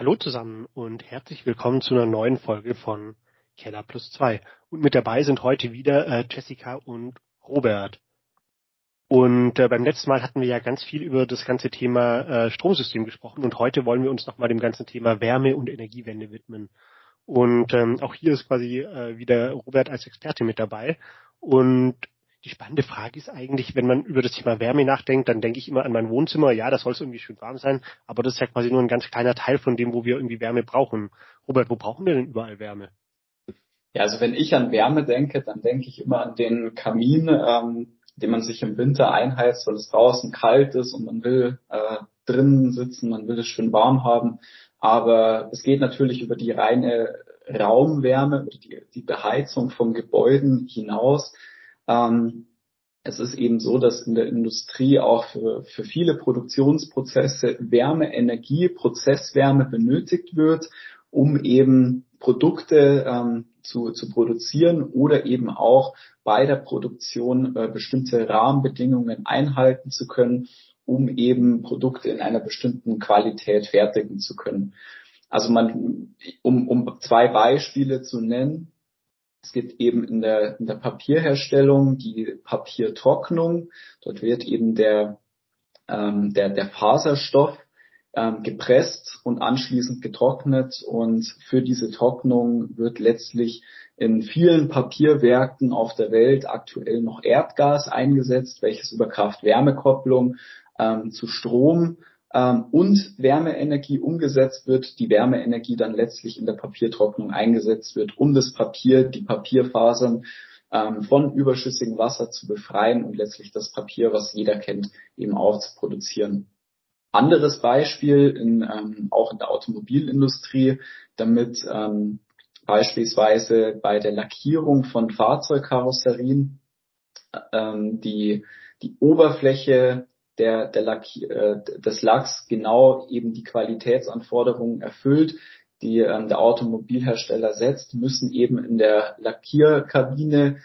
Hallo zusammen und herzlich willkommen zu einer neuen Folge von Keller Plus 2. Und mit dabei sind heute wieder äh, Jessica und Robert. Und äh, beim letzten Mal hatten wir ja ganz viel über das ganze Thema äh, Stromsystem gesprochen und heute wollen wir uns nochmal dem ganzen Thema Wärme und Energiewende widmen. Und ähm, auch hier ist quasi äh, wieder Robert als Experte mit dabei. Und die spannende Frage ist eigentlich, wenn man über das Thema Wärme nachdenkt, dann denke ich immer an mein Wohnzimmer. Ja, das soll es irgendwie schön warm sein, aber das ist ja quasi nur ein ganz kleiner Teil von dem, wo wir irgendwie Wärme brauchen. Robert, wo brauchen wir denn überall Wärme? Ja, also wenn ich an Wärme denke, dann denke ich immer an den Kamin, ähm, den man sich im Winter einheizt, weil es draußen kalt ist und man will äh, drinnen sitzen, man will es schön warm haben. Aber es geht natürlich über die reine Raumwärme oder die, die Beheizung von Gebäuden hinaus. Ähm, es ist eben so, dass in der Industrie auch für, für viele Produktionsprozesse Wärme, Energie, Prozesswärme benötigt wird, um eben Produkte ähm, zu, zu produzieren oder eben auch bei der Produktion äh, bestimmte Rahmenbedingungen einhalten zu können, um eben Produkte in einer bestimmten Qualität fertigen zu können. Also man, um, um zwei Beispiele zu nennen, es gibt eben in der, in der Papierherstellung die Papiertrocknung. Dort wird eben der, ähm, der, der Faserstoff ähm, gepresst und anschließend getrocknet. Und für diese Trocknung wird letztlich in vielen Papierwerken auf der Welt aktuell noch Erdgas eingesetzt, welches über Kraft-Wärme-Kopplung ähm, zu Strom ähm, und Wärmeenergie umgesetzt wird, die Wärmeenergie dann letztlich in der Papiertrocknung eingesetzt wird, um das Papier, die Papierfasern ähm, von überschüssigem Wasser zu befreien und letztlich das Papier, was jeder kennt, eben auch zu produzieren. Anderes Beispiel in, ähm, auch in der Automobilindustrie, damit ähm, beispielsweise bei der Lackierung von Fahrzeugkarosserien ähm, die, die Oberfläche der, der Lack, äh, des Lacks genau eben die Qualitätsanforderungen erfüllt, die ähm, der Automobilhersteller setzt, müssen eben in der Lackierkabine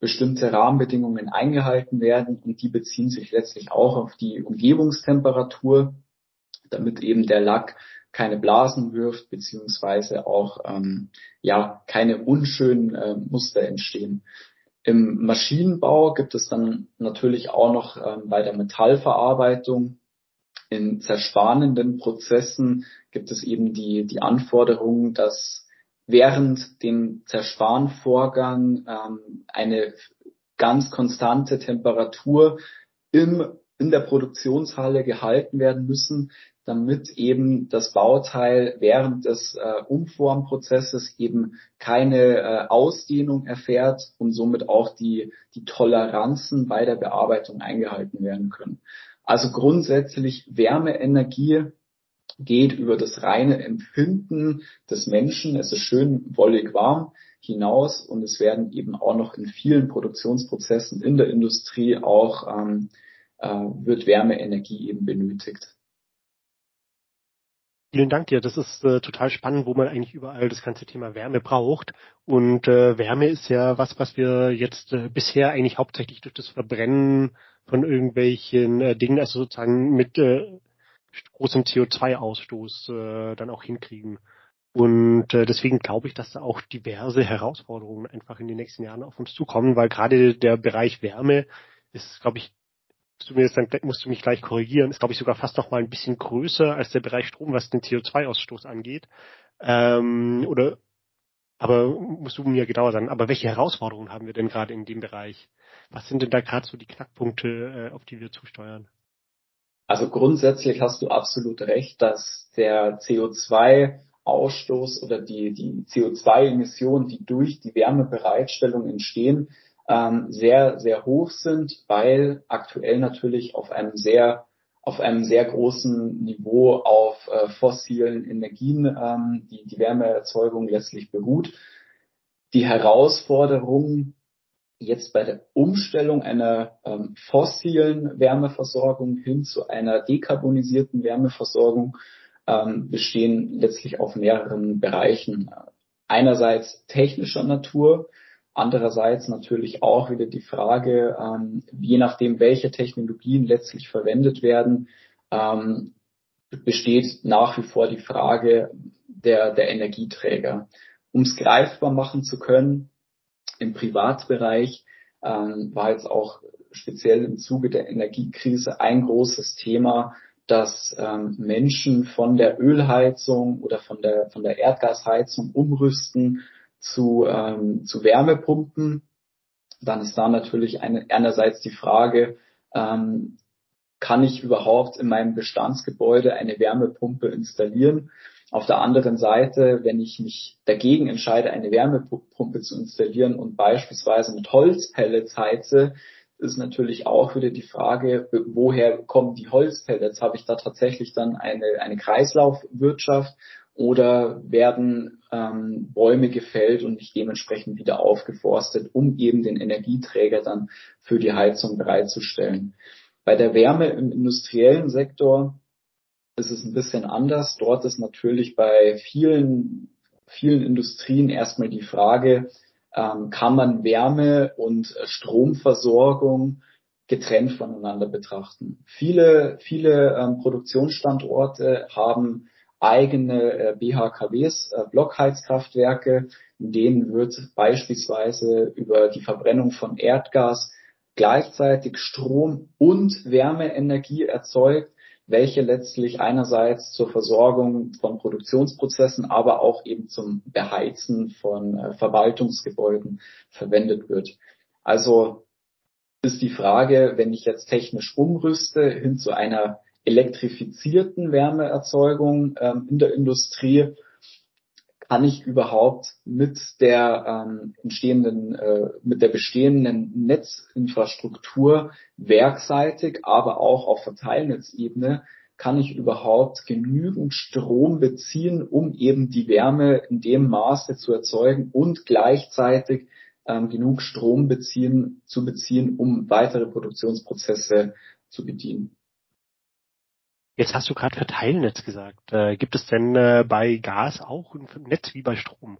bestimmte Rahmenbedingungen eingehalten werden und die beziehen sich letztlich auch auf die Umgebungstemperatur, damit eben der Lack keine Blasen wirft beziehungsweise auch ähm, ja keine unschönen äh, Muster entstehen. Im Maschinenbau gibt es dann natürlich auch noch ähm, bei der Metallverarbeitung in zerspannenden Prozessen gibt es eben die, die Anforderung, dass während dem Zerspanvorgang ähm, eine ganz konstante Temperatur im, in der Produktionshalle gehalten werden müssen, damit eben das Bauteil während des äh, Umformprozesses eben keine äh, Ausdehnung erfährt und somit auch die, die Toleranzen bei der Bearbeitung eingehalten werden können. Also grundsätzlich Wärmeenergie geht über das reine Empfinden des Menschen, es ist schön wollig warm, hinaus und es werden eben auch noch in vielen Produktionsprozessen in der Industrie auch ähm, äh, wird Wärmeenergie eben benötigt. Vielen Dank dir. Das ist äh, total spannend, wo man eigentlich überall das ganze Thema Wärme braucht. Und äh, Wärme ist ja was, was wir jetzt äh, bisher eigentlich hauptsächlich durch das Verbrennen von irgendwelchen äh, Dingen, also sozusagen mit äh, großem CO2-Ausstoß äh, dann auch hinkriegen. Und äh, deswegen glaube ich, dass da auch diverse Herausforderungen einfach in den nächsten Jahren auf uns zukommen, weil gerade der Bereich Wärme ist, glaube ich, jetzt dann musst du mich gleich korrigieren, ist glaube ich sogar fast noch mal ein bisschen größer als der Bereich Strom, was den CO2-Ausstoß angeht. Ähm, oder aber musst du mir genauer sagen, aber welche Herausforderungen haben wir denn gerade in dem Bereich? Was sind denn da gerade so die Knackpunkte, äh, auf die wir zusteuern? Also grundsätzlich hast du absolut recht, dass der CO2-Ausstoß oder die, die CO2-Emissionen, die durch die Wärmebereitstellung entstehen, ähm, sehr, sehr hoch sind, weil aktuell natürlich auf einem sehr auf einem sehr großen Niveau auf äh, fossilen Energien ähm, die, die Wärmeerzeugung letztlich beruht. Die Herausforderung jetzt bei der Umstellung einer ähm, fossilen Wärmeversorgung hin zu einer dekarbonisierten Wärmeversorgung ähm, bestehen letztlich auf mehreren Bereichen. Einerseits technischer Natur, Andererseits natürlich auch wieder die Frage, ähm, je nachdem, welche Technologien letztlich verwendet werden, ähm, besteht nach wie vor die Frage der, der Energieträger. Um es greifbar machen zu können, im Privatbereich ähm, war jetzt auch speziell im Zuge der Energiekrise ein großes Thema, dass ähm, Menschen von der Ölheizung oder von der, von der Erdgasheizung umrüsten zu, ähm, zu Wärmepumpen. Dann ist da natürlich eine, einerseits die Frage, ähm, kann ich überhaupt in meinem Bestandsgebäude eine Wärmepumpe installieren? Auf der anderen Seite, wenn ich mich dagegen entscheide, eine Wärmepumpe zu installieren und beispielsweise mit Holzpellets heize, ist natürlich auch wieder die Frage, woher kommen die Holzpellets? Habe ich da tatsächlich dann eine, eine Kreislaufwirtschaft oder werden ähm, Bäume gefällt und nicht dementsprechend wieder aufgeforstet, um eben den Energieträger dann für die Heizung bereitzustellen? Bei der Wärme im industriellen Sektor ist es ein bisschen anders. Dort ist natürlich bei vielen, vielen Industrien erstmal die Frage, ähm, kann man Wärme und Stromversorgung getrennt voneinander betrachten. Viele, viele ähm, Produktionsstandorte haben eigene äh, BHKWs, äh, Blockheizkraftwerke, in denen wird beispielsweise über die Verbrennung von Erdgas gleichzeitig Strom und Wärmeenergie erzeugt welche letztlich einerseits zur Versorgung von Produktionsprozessen, aber auch eben zum Beheizen von äh, Verwaltungsgebäuden verwendet wird. Also ist die Frage, wenn ich jetzt technisch umrüste hin zu einer elektrifizierten Wärmeerzeugung ähm, in der Industrie, kann ich überhaupt mit der ähm, entstehenden, äh, mit der bestehenden Netzinfrastruktur werkseitig, aber auch auf Verteilnetzebene kann ich überhaupt genügend Strom beziehen, um eben die Wärme in dem Maße zu erzeugen und gleichzeitig ähm, genug Strom beziehen, zu beziehen, um weitere Produktionsprozesse zu bedienen. Jetzt hast du gerade Verteilnetz gesagt. Äh, gibt es denn äh, bei Gas auch ein Netz wie bei Strom?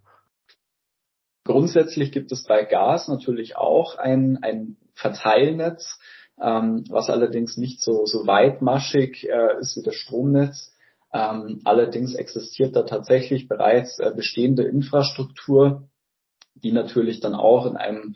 Grundsätzlich gibt es bei Gas natürlich auch ein, ein Verteilnetz, ähm, was allerdings nicht so, so weitmaschig äh, ist wie das Stromnetz. Ähm, allerdings existiert da tatsächlich bereits äh, bestehende Infrastruktur, die natürlich dann auch in einem,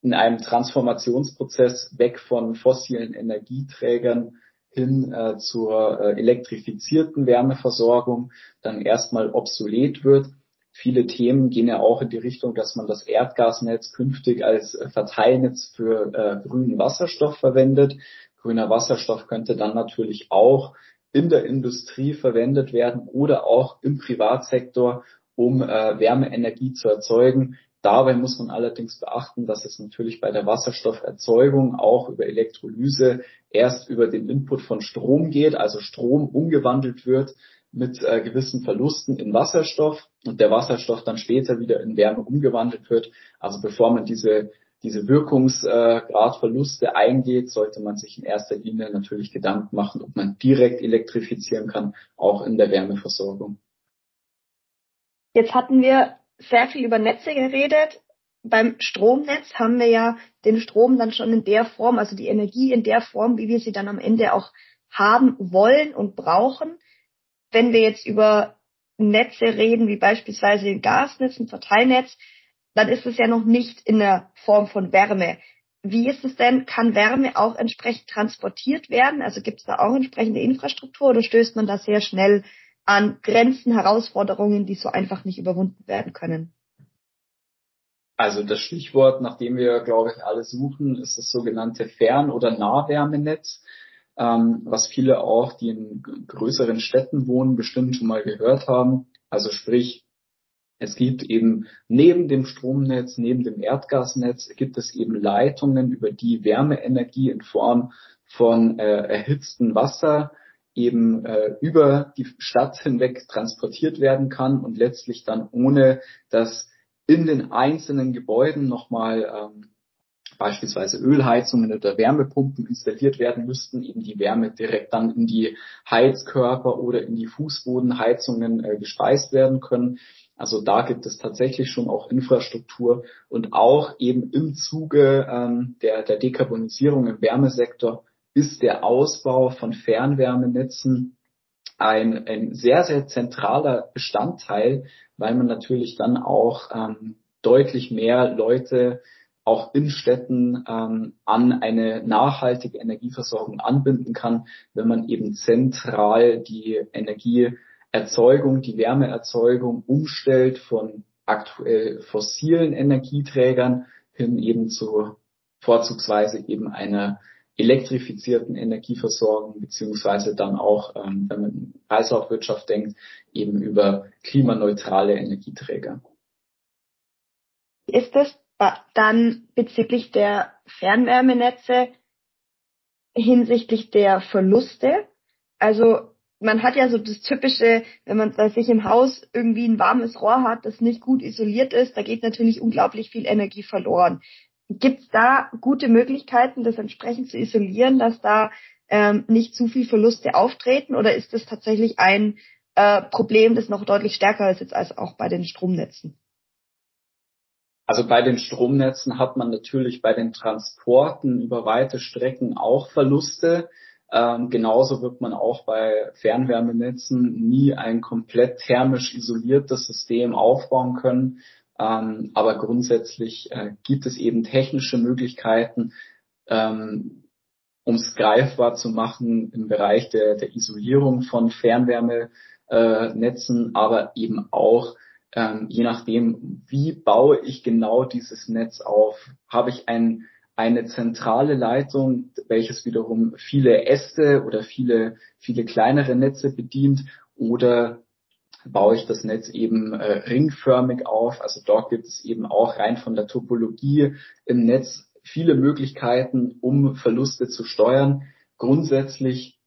in einem Transformationsprozess weg von fossilen Energieträgern hin äh, zur äh, elektrifizierten Wärmeversorgung dann erstmal obsolet wird. Viele Themen gehen ja auch in die Richtung, dass man das Erdgasnetz künftig als äh, Verteilnetz für äh, grünen Wasserstoff verwendet. Grüner Wasserstoff könnte dann natürlich auch in der Industrie verwendet werden oder auch im Privatsektor, um äh, Wärmeenergie zu erzeugen. Dabei muss man allerdings beachten, dass es natürlich bei der Wasserstofferzeugung auch über Elektrolyse erst über den Input von Strom geht, also Strom umgewandelt wird mit äh, gewissen Verlusten in Wasserstoff und der Wasserstoff dann später wieder in Wärme umgewandelt wird. Also bevor man diese, diese Wirkungsgradverluste äh, eingeht, sollte man sich in erster Linie natürlich Gedanken machen, ob man direkt elektrifizieren kann, auch in der Wärmeversorgung. Jetzt hatten wir sehr viel über Netze geredet. Beim Stromnetz haben wir ja den Strom dann schon in der Form, also die Energie in der Form, wie wir sie dann am Ende auch haben wollen und brauchen. Wenn wir jetzt über Netze reden, wie beispielsweise ein Gasnetz, ein Verteilnetz, dann ist es ja noch nicht in der Form von Wärme. Wie ist es denn? Kann Wärme auch entsprechend transportiert werden? Also gibt es da auch entsprechende Infrastruktur oder stößt man da sehr schnell an Grenzen, Herausforderungen, die so einfach nicht überwunden werden können? Also das Stichwort, nach dem wir, glaube ich, alle suchen, ist das sogenannte Fern- oder Nahwärmenetz, ähm, was viele auch, die in größeren Städten wohnen, bestimmt schon mal gehört haben. Also sprich, es gibt eben neben dem Stromnetz, neben dem Erdgasnetz, gibt es eben Leitungen, über die Wärmeenergie in Form von äh, erhitztem Wasser eben äh, über die Stadt hinweg transportiert werden kann und letztlich dann ohne dass in den einzelnen Gebäuden nochmal ähm, beispielsweise Ölheizungen oder Wärmepumpen installiert werden müssten, eben die Wärme direkt dann in die Heizkörper oder in die Fußbodenheizungen äh, gespeist werden können. Also da gibt es tatsächlich schon auch Infrastruktur und auch eben im Zuge ähm, der, der Dekarbonisierung im Wärmesektor ist der Ausbau von Fernwärmenetzen ein, ein sehr, sehr zentraler Bestandteil, weil man natürlich dann auch ähm, deutlich mehr Leute auch in Städten ähm, an eine nachhaltige Energieversorgung anbinden kann, wenn man eben zentral die Energieerzeugung, die Wärmeerzeugung umstellt von aktuell fossilen Energieträgern hin eben zu vorzugsweise eben einer elektrifizierten Energieversorgung, beziehungsweise dann auch, ähm, wenn man Kreislaufwirtschaft denkt, eben über klimaneutrale Energieträger. Ist es dann bezüglich der Fernwärmenetze hinsichtlich der Verluste? Also man hat ja so das typische, wenn man bei sich im Haus irgendwie ein warmes Rohr hat, das nicht gut isoliert ist, da geht natürlich unglaublich viel Energie verloren. Gibt es da gute Möglichkeiten, das entsprechend zu isolieren, dass da ähm, nicht zu viel Verluste auftreten? Oder ist das tatsächlich ein äh, Problem, das noch deutlich stärker ist jetzt als auch bei den Stromnetzen? Also bei den Stromnetzen hat man natürlich bei den Transporten über weite Strecken auch Verluste. Ähm, genauso wird man auch bei Fernwärmenetzen nie ein komplett thermisch isoliertes System aufbauen können. Ähm, aber grundsätzlich äh, gibt es eben technische Möglichkeiten, ähm, um es greifbar zu machen im Bereich der, der Isolierung von Fernwärmenetzen, aber eben auch ähm, je nachdem, wie baue ich genau dieses Netz auf. Habe ich ein, eine zentrale Leitung, welches wiederum viele Äste oder viele, viele kleinere Netze bedient oder baue ich das Netz eben äh, ringförmig auf. Also dort gibt es eben auch rein von der Topologie im Netz viele Möglichkeiten, um Verluste zu steuern. Grundsätzlich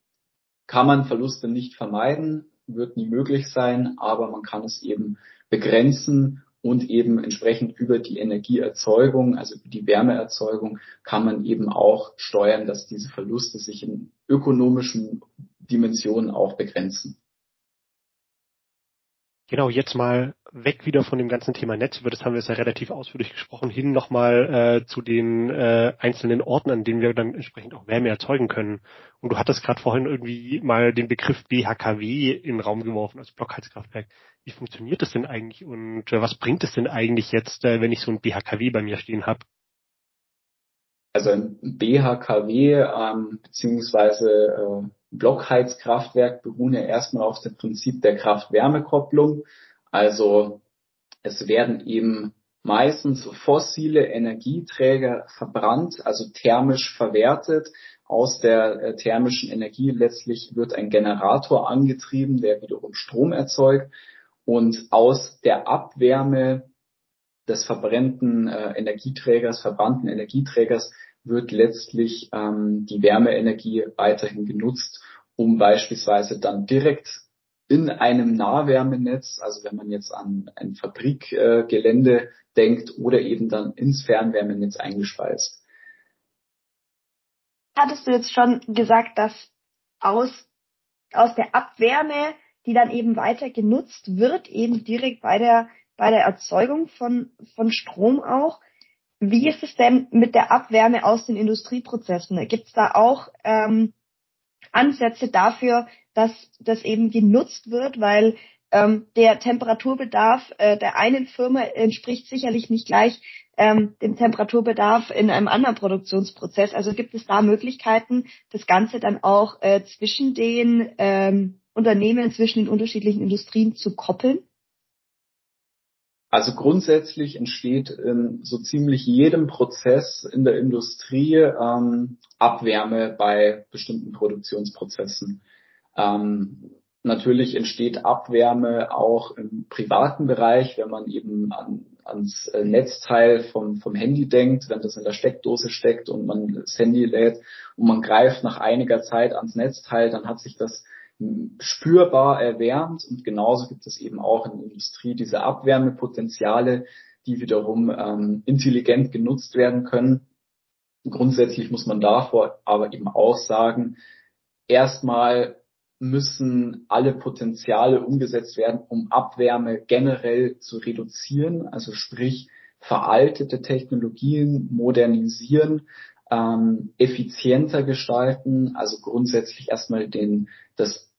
kann man Verluste nicht vermeiden, wird nie möglich sein, aber man kann es eben begrenzen und eben entsprechend über die Energieerzeugung, also die Wärmeerzeugung, kann man eben auch steuern, dass diese Verluste sich in ökonomischen Dimensionen auch begrenzen. Genau, jetzt mal weg wieder von dem ganzen Thema Netz, über das haben wir jetzt ja relativ ausführlich gesprochen, hin nochmal äh, zu den äh, einzelnen Orten, an denen wir dann entsprechend auch Wärme erzeugen können. Und du hattest gerade vorhin irgendwie mal den Begriff BHKW in den Raum geworfen, also Blockheizkraftwerk. Wie funktioniert das denn eigentlich und äh, was bringt es denn eigentlich jetzt, äh, wenn ich so ein BHKW bei mir stehen habe? Also ein BHKW ähm, beziehungsweise äh, Blockheizkraftwerk beruhen ja erstmal auf dem Prinzip der Kraft-Wärme-Kopplung. Also es werden eben meistens fossile Energieträger verbrannt, also thermisch verwertet. Aus der äh, thermischen Energie letztlich wird ein Generator angetrieben, der wiederum Strom erzeugt. Und aus der Abwärme des verbrennten äh, Energieträgers, verbrannten Energieträgers wird letztlich ähm, die Wärmeenergie weiterhin genutzt, um beispielsweise dann direkt in einem Nahwärmenetz, also wenn man jetzt an ein Fabrikgelände äh, denkt oder eben dann ins Fernwärmenetz eingespeist. Hattest du jetzt schon gesagt, dass aus, aus der Abwärme, die dann eben weiter genutzt wird, eben direkt bei der, bei der Erzeugung von, von Strom auch, wie ist es denn mit der Abwärme aus den Industrieprozessen? Gibt es da auch ähm, Ansätze dafür, dass das eben genutzt wird, weil ähm, der Temperaturbedarf äh, der einen Firma entspricht sicherlich nicht gleich ähm, dem Temperaturbedarf in einem anderen Produktionsprozess. Also gibt es da Möglichkeiten, das Ganze dann auch äh, zwischen den ähm, Unternehmen, zwischen den unterschiedlichen Industrien zu koppeln? Also grundsätzlich entsteht in so ziemlich jedem Prozess in der Industrie ähm, Abwärme bei bestimmten Produktionsprozessen. Ähm, natürlich entsteht Abwärme auch im privaten Bereich, wenn man eben an, ans äh, Netzteil vom, vom Handy denkt, wenn das in der Steckdose steckt und man das Handy lädt und man greift nach einiger Zeit ans Netzteil, dann hat sich das spürbar erwärmt und genauso gibt es eben auch in der Industrie diese Abwärmepotenziale, die wiederum ähm, intelligent genutzt werden können. Grundsätzlich muss man davor aber eben auch sagen, erstmal müssen alle Potenziale umgesetzt werden, um Abwärme generell zu reduzieren, also sprich veraltete Technologien modernisieren, ähm, effizienter gestalten, also grundsätzlich erstmal den, das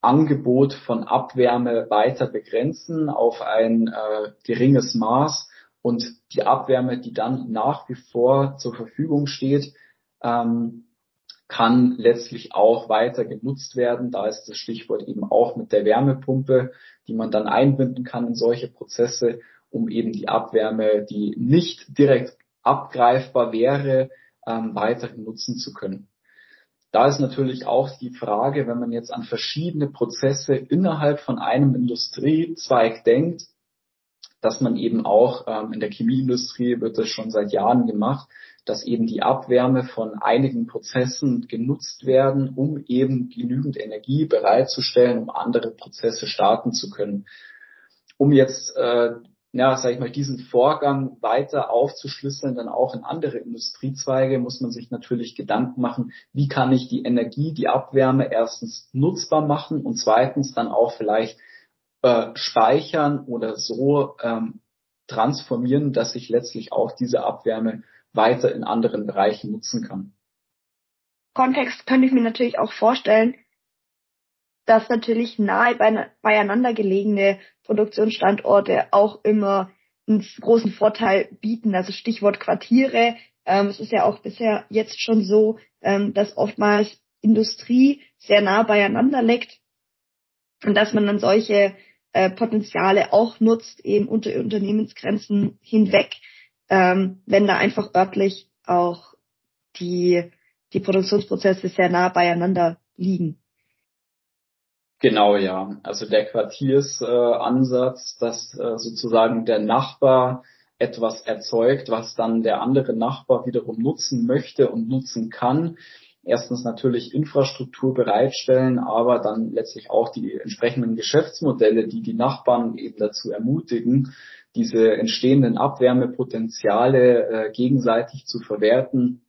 Angebot von Abwärme weiter begrenzen auf ein äh, geringes Maß und die Abwärme, die dann nach wie vor zur Verfügung steht, ähm, kann letztlich auch weiter genutzt werden. Da ist das Stichwort eben auch mit der Wärmepumpe, die man dann einbinden kann in solche Prozesse, um eben die Abwärme, die nicht direkt abgreifbar wäre, ähm, weiterhin nutzen zu können. Da ist natürlich auch die Frage, wenn man jetzt an verschiedene Prozesse innerhalb von einem Industriezweig denkt, dass man eben auch ähm, in der Chemieindustrie wird das schon seit Jahren gemacht, dass eben die Abwärme von einigen Prozessen genutzt werden, um eben genügend Energie bereitzustellen, um andere Prozesse starten zu können. Um jetzt äh, ja, sag ich mal, diesen Vorgang weiter aufzuschlüsseln, dann auch in andere Industriezweige, muss man sich natürlich Gedanken machen, wie kann ich die Energie, die Abwärme erstens nutzbar machen und zweitens dann auch vielleicht äh, speichern oder so ähm, transformieren, dass ich letztlich auch diese Abwärme weiter in anderen Bereichen nutzen kann. Kontext könnte ich mir natürlich auch vorstellen, dass natürlich nahe beieinander gelegene Produktionsstandorte auch immer einen großen Vorteil bieten. Also Stichwort Quartiere. Ähm, es ist ja auch bisher jetzt schon so, ähm, dass oftmals Industrie sehr nah beieinander liegt und dass man dann solche äh, Potenziale auch nutzt, eben unter Unternehmensgrenzen hinweg ähm, wenn da einfach örtlich auch die, die Produktionsprozesse sehr nah beieinander liegen. Genau, ja. Also der Quartiersansatz, äh, dass äh, sozusagen der Nachbar etwas erzeugt, was dann der andere Nachbar wiederum nutzen möchte und nutzen kann. Erstens natürlich Infrastruktur bereitstellen, aber dann letztlich auch die entsprechenden Geschäftsmodelle, die die Nachbarn eben dazu ermutigen, diese entstehenden Abwärmepotenziale äh, gegenseitig zu verwerten,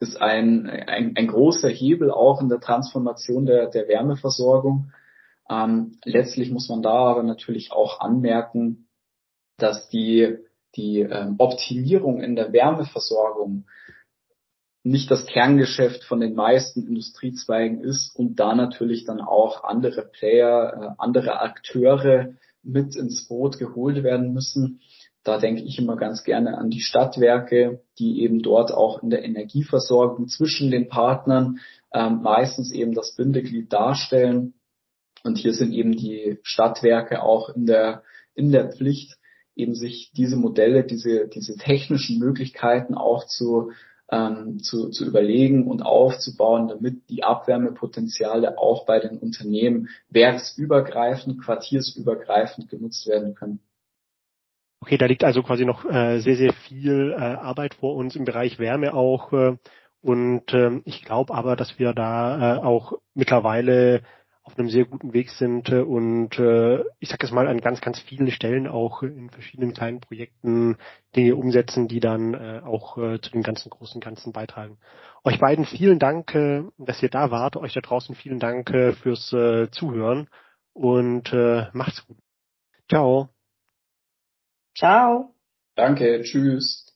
ist ein, ein, ein großer Hebel auch in der Transformation der, der Wärmeversorgung. Ähm, letztlich muss man da aber natürlich auch anmerken, dass die, die ähm, Optimierung in der Wärmeversorgung nicht das Kerngeschäft von den meisten Industriezweigen ist und da natürlich dann auch andere Player, äh, andere Akteure mit ins Boot geholt werden müssen. Da denke ich immer ganz gerne an die Stadtwerke, die eben dort auch in der Energieversorgung zwischen den Partnern ähm, meistens eben das Bindeglied darstellen. Und hier sind eben die Stadtwerke auch in der, in der Pflicht, eben sich diese Modelle, diese, diese technischen Möglichkeiten auch zu ähm, zu, zu überlegen und aufzubauen, damit die Abwärmepotenziale auch bei den Unternehmen werksübergreifend, quartiersübergreifend genutzt werden können. Okay, da liegt also quasi noch äh, sehr, sehr viel äh, Arbeit vor uns im Bereich Wärme auch. Äh, und äh, ich glaube aber, dass wir da äh, auch mittlerweile auf einem sehr guten Weg sind äh, und äh, ich sage es mal an ganz, ganz vielen Stellen auch in verschiedenen kleinen Projekten Dinge umsetzen, die dann äh, auch äh, zu dem ganzen großen Ganzen beitragen. Euch beiden vielen Dank, äh, dass ihr da wart. Euch da draußen vielen Dank äh, fürs äh, Zuhören und äh, macht's gut. Ciao. Ciao. Danke, tschüss.